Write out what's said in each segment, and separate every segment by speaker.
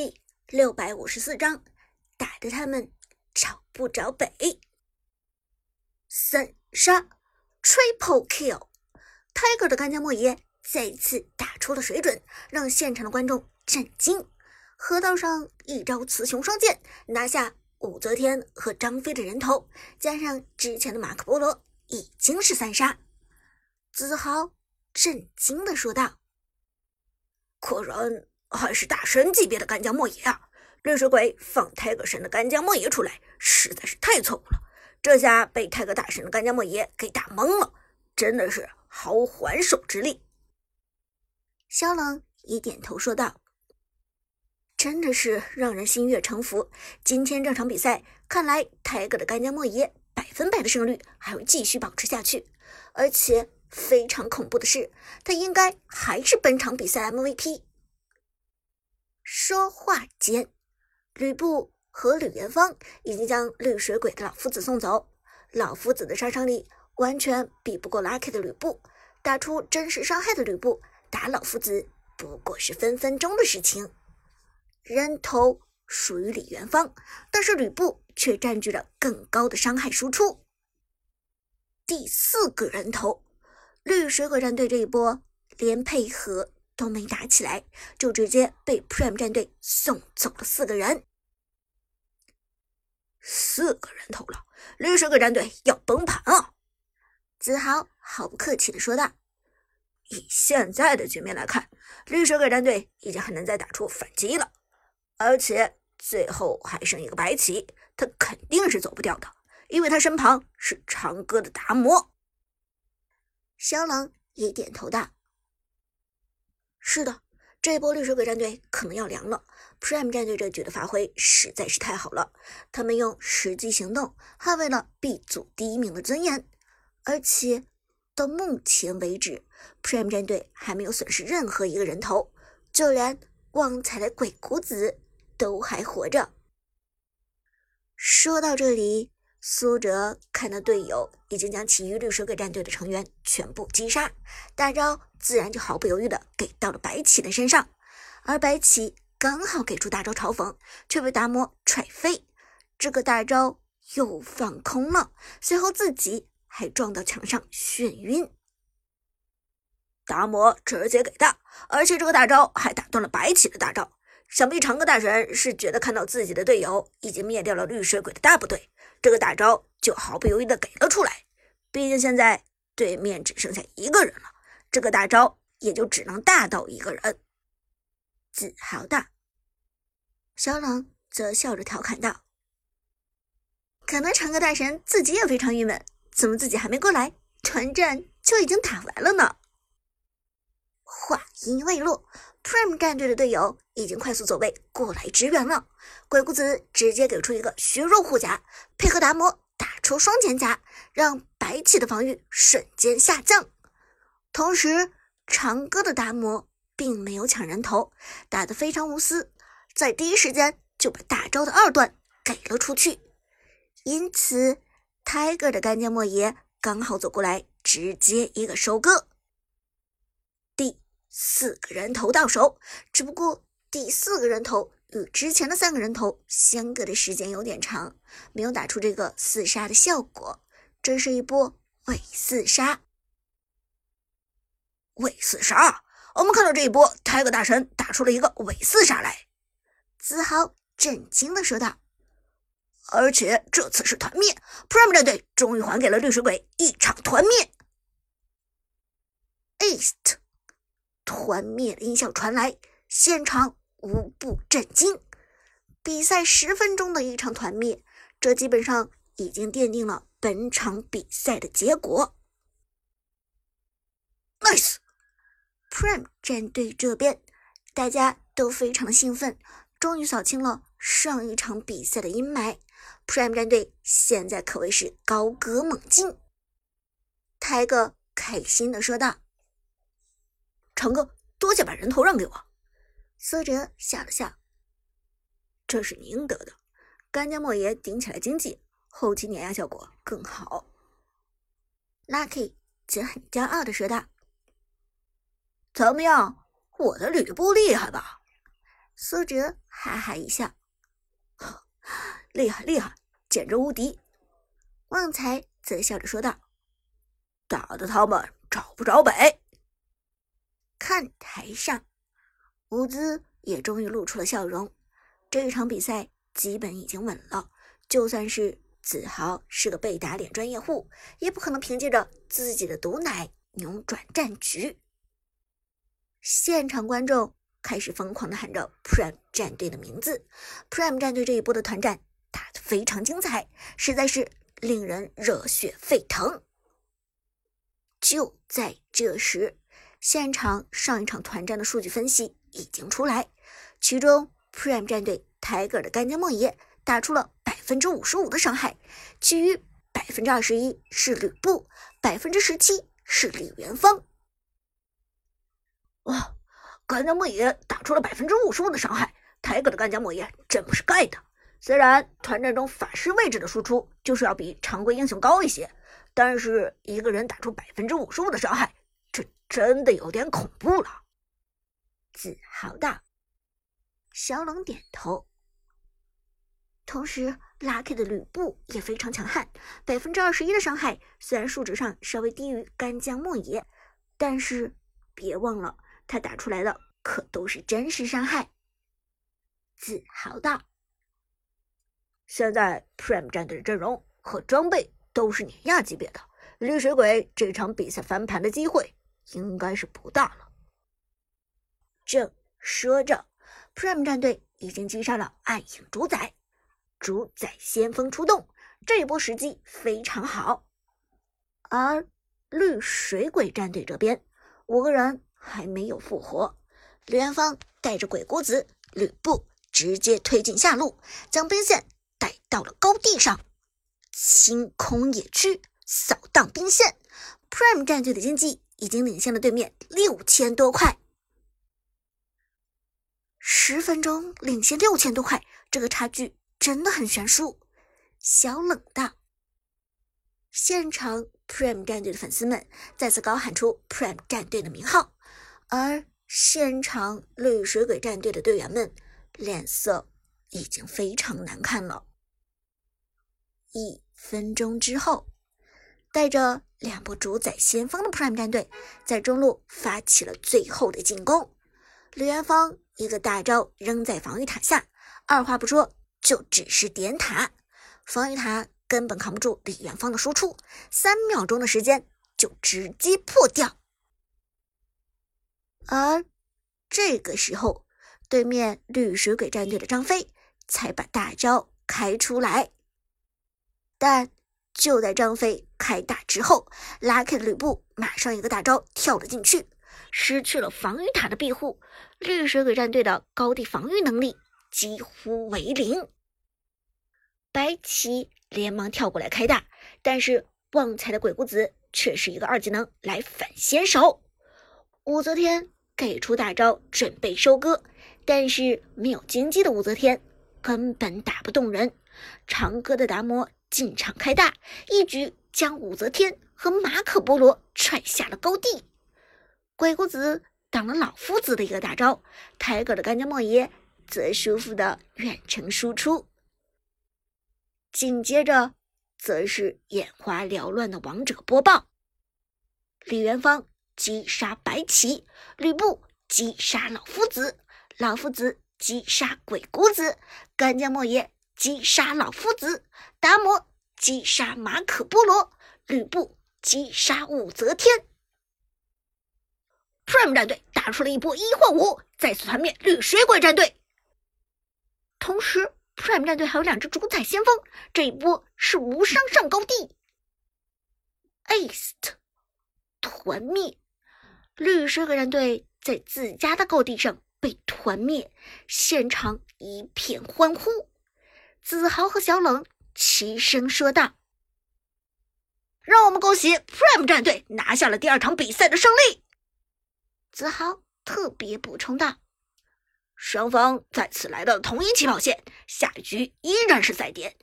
Speaker 1: 第六百五十四章，打得他们找不着北。三杀，Triple Kill，Tiger 的干将莫邪再次打出了水准，让现场的观众震惊。河道上一招雌雄双剑，拿下武则天和张飞的人头，加上之前的马可波罗，已经是三杀。子豪震惊的说道：“
Speaker 2: 果然。”还是大神级别的干将莫邪啊！绿水鬼放泰戈神的干将莫邪出来，实在是太错误了。这下被泰戈大神的干将莫邪给打懵了，真的是毫无还手之力。
Speaker 1: 萧冷也点头说道：“真的是让人心悦诚服。今天这场比赛，看来泰戈的干将莫邪百分百的胜率还会继续保持下去。而且非常恐怖的是，他应该还是本场比赛 MVP。”说话间，吕布和吕元芳已经将绿水鬼的老夫子送走。老夫子的杀伤力完全比不过 Lucky 的吕布，打出真实伤害的吕布打老夫子不过是分分钟的事情。人头属于李元芳，但是吕布却占据了更高的伤害输出。第四个人头，绿水鬼战队这一波连配合。都没打起来，就直接被 Prime 战队送走了四个人，
Speaker 2: 四个人头了，绿水鬼战队要崩盘啊！
Speaker 1: 子豪毫不客气的说道：“
Speaker 2: 以现在的局面来看，绿水鬼战队已经很难再打出反击了，而且最后还剩一个白起，他肯定是走不掉的，因为他身旁是长歌的达摩。”
Speaker 1: 萧狼也点头道。是的，这一波绿水鬼战队可能要凉了。Prime 战队这局的发挥实在是太好了，他们用实际行动捍卫了 B 组第一名的尊严，而且到目前为止，Prime 战队还没有损失任何一个人头，就连旺财的鬼谷子都还活着。说到这里。苏哲看到队友已经将其余绿水鬼战队的成员全部击杀，大招自然就毫不犹豫的给到了白起的身上，而白起刚好给出大招嘲讽，却被达摩踹飞，这个大招又放空了，随后自己还撞到墙上眩晕。
Speaker 2: 达摩直接给大，而且这个大招还打断了白起的大招，想必长歌大神是觉得看到自己的队友已经灭掉了绿水鬼的大部队。这个大招就毫不犹豫的给了出来，毕竟现在对面只剩下一个人了，这个大招也就只能大到一个人。
Speaker 1: 自豪道。小冷则笑着调侃道：“可能长歌大神自己也非常郁闷，怎么自己还没过来，团战就已经打完了呢？”话音未落，Prime 战队的队友已经快速走位过来支援了。鬼谷子直接给出一个削弱护甲，配合达摩打出双剑甲，让白起的防御瞬间下降。同时，长歌的达摩并没有抢人头，打得非常无私，在第一时间就把大招的二段给了出去。因此，Tiger 的干将莫邪刚好走过来，直接一个收割。四个人头到手，只不过第四个人头。与之前的三个人头相隔的时间有点长，没有打出这个四杀的效果。这是一波伪四杀，
Speaker 2: 伪四杀！我们看到这一波，泰戈大神打出了一个伪四杀来。
Speaker 1: 子豪震惊的说道：“
Speaker 2: 而且这次是团灭，Prime 战队终于还给了绿水鬼一场团灭。
Speaker 1: ”East，团灭的音效传来，现场。无不震惊！比赛十分钟的一场团灭，这基本上已经奠定了本场比赛的结果。
Speaker 2: Nice！Prime
Speaker 1: 战队这边，大家都非常的兴奋，终于扫清了上一场比赛的阴霾。Prime 战队现在可谓是高歌猛进。泰哥开心的说道：“
Speaker 2: 成哥，多谢把人头让给我。”
Speaker 1: 苏哲笑了笑：“
Speaker 2: 这是你应得的。干将莫邪顶起来经济，后期碾压效果更好。
Speaker 1: ”Lucky 则很骄傲的说道：“
Speaker 2: 怎么样，我的吕布厉害吧？”
Speaker 1: 苏哲哈哈一笑：“
Speaker 2: 厉害厉害，简直无敌！”
Speaker 1: 旺财则笑着说道：“
Speaker 2: 打得他们找不着北。”
Speaker 1: 看台上，伍兹也终于露出了笑容。这一场比赛基本已经稳了，就算是子豪是个被打脸专业户，也不可能凭借着自己的毒奶扭转战局。现场观众开始疯狂的喊着 Prime 战队的名字，Prime 战队这一波的团战打得非常精彩，实在是令人热血沸腾。就在这时，现场上一场团战的数据分析已经出来，其中 Prime 战队 Tiger 的干将莫邪打出了百分之五十五的伤害，其余百分之二十一是吕布，百分之十七是李元芳。
Speaker 2: 哇，干将莫邪打出了百分之五十五的伤害，Tiger 的干将莫邪真不是盖的。虽然团战中法师位置的输出就是要比常规英雄高一些，但是一个人打出百分之五十五的伤害。这真的有点恐怖了，
Speaker 1: 自豪道。小冷点头。同时，Lucky 的吕布也非常强悍，百分之二十一的伤害，虽然数值上稍微低于干将莫邪，但是别忘了，他打出来的可都是真实伤害。自豪道。
Speaker 2: 现在 Prime 战队的阵容和装备都是碾压级别的，绿水鬼这场比赛翻盘的机会。应该是不大了。
Speaker 1: 正说着，Prime 战队已经击杀了暗影主宰，主宰先锋出动，这一波时机非常好。而绿水鬼战队这边，五个人还没有复活，李元芳带着鬼谷子、吕布直接推进下路，将兵线带到了高地上，清空野区，扫荡兵线。Prime 战队的经济。已经领先了对面六千多块，十分钟领先六千多块，这个差距真的很悬殊。小冷道，现场 Prime 战队的粉丝们再次高喊出 Prime 战队的名号，而现场绿水鬼战队的队员们脸色已经非常难看了。一分钟之后。带着两波主宰先锋的 Prime 战队在中路发起了最后的进攻。李元芳一个大招扔在防御塔下，二话不说就只是点塔，防御塔根本扛不住李元芳的输出，三秒钟的时间就直接破掉。而这个时候，对面绿水鬼战队的张飞才把大招开出来，但。就在张飞开大之后，拉开的吕布马上一个大招跳了进去，失去了防御塔的庇护，绿水鬼战队的高地防御能力几乎为零。白起连忙跳过来开大，但是旺财的鬼谷子却是一个二技能来反先手。武则天给出大招准备收割，但是没有经济的武则天根本打不动人，长歌的达摩。进场开大，一举将武则天和马可波罗踹下了高地。鬼谷子挡了老夫子的一个大招，抬狗的干将莫邪则舒服的远程输出。紧接着，则是眼花缭乱的王者播报：李元芳击杀白起，吕布击杀老夫子，老夫子击杀鬼谷子，干将莫邪。击杀老夫子，达摩击杀马可波罗，吕布击杀武则天。Prime 战队打出了一波一换五，再次团灭绿水鬼战队。同时，Prime 战队还有两只主宰先锋，这一波是无伤上高地。Ace 团灭，绿水鬼战队在自家的高地上被团灭，现场一片欢呼。子豪和小冷齐声说道：“
Speaker 2: 让我们恭喜 Prime 战队拿下了第二场比赛的胜利。”
Speaker 1: 子豪特别补充道：“
Speaker 2: 双方再次来到了同一起跑线，下一局依然是赛点。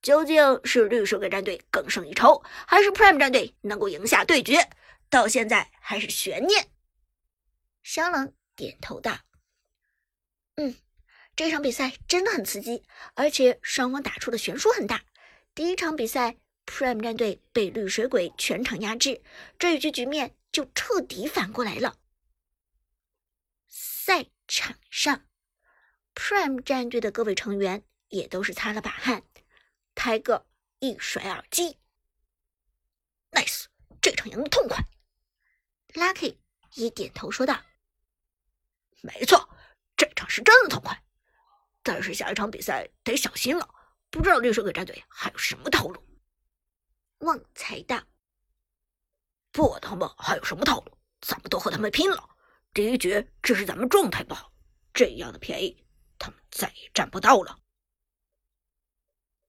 Speaker 2: 究竟是绿水鬼战队更胜一筹，还是 Prime 战队能够赢下对决？到现在还是悬念。”
Speaker 1: 小冷点头道：“嗯。”这场比赛真的很刺激，而且双方打出的悬殊很大。第一场比赛，Prime 战队被绿水鬼全场压制，这一局局面就彻底反过来了。赛场上，Prime 战队的各位成员也都是擦了把汗。泰戈一甩耳机
Speaker 2: ，nice，这场赢得痛快。
Speaker 1: Lucky 一点头说道：“
Speaker 2: 没错，这场是真的痛快。但是下一场比赛得小心了，不知道绿水鬼战队还有什么套路。”
Speaker 1: 旺财大：“
Speaker 2: 不管他们还有什么套路，咱们都和他们拼了。”第一局只是咱们状态不好，这样的便宜他们再也占不到了。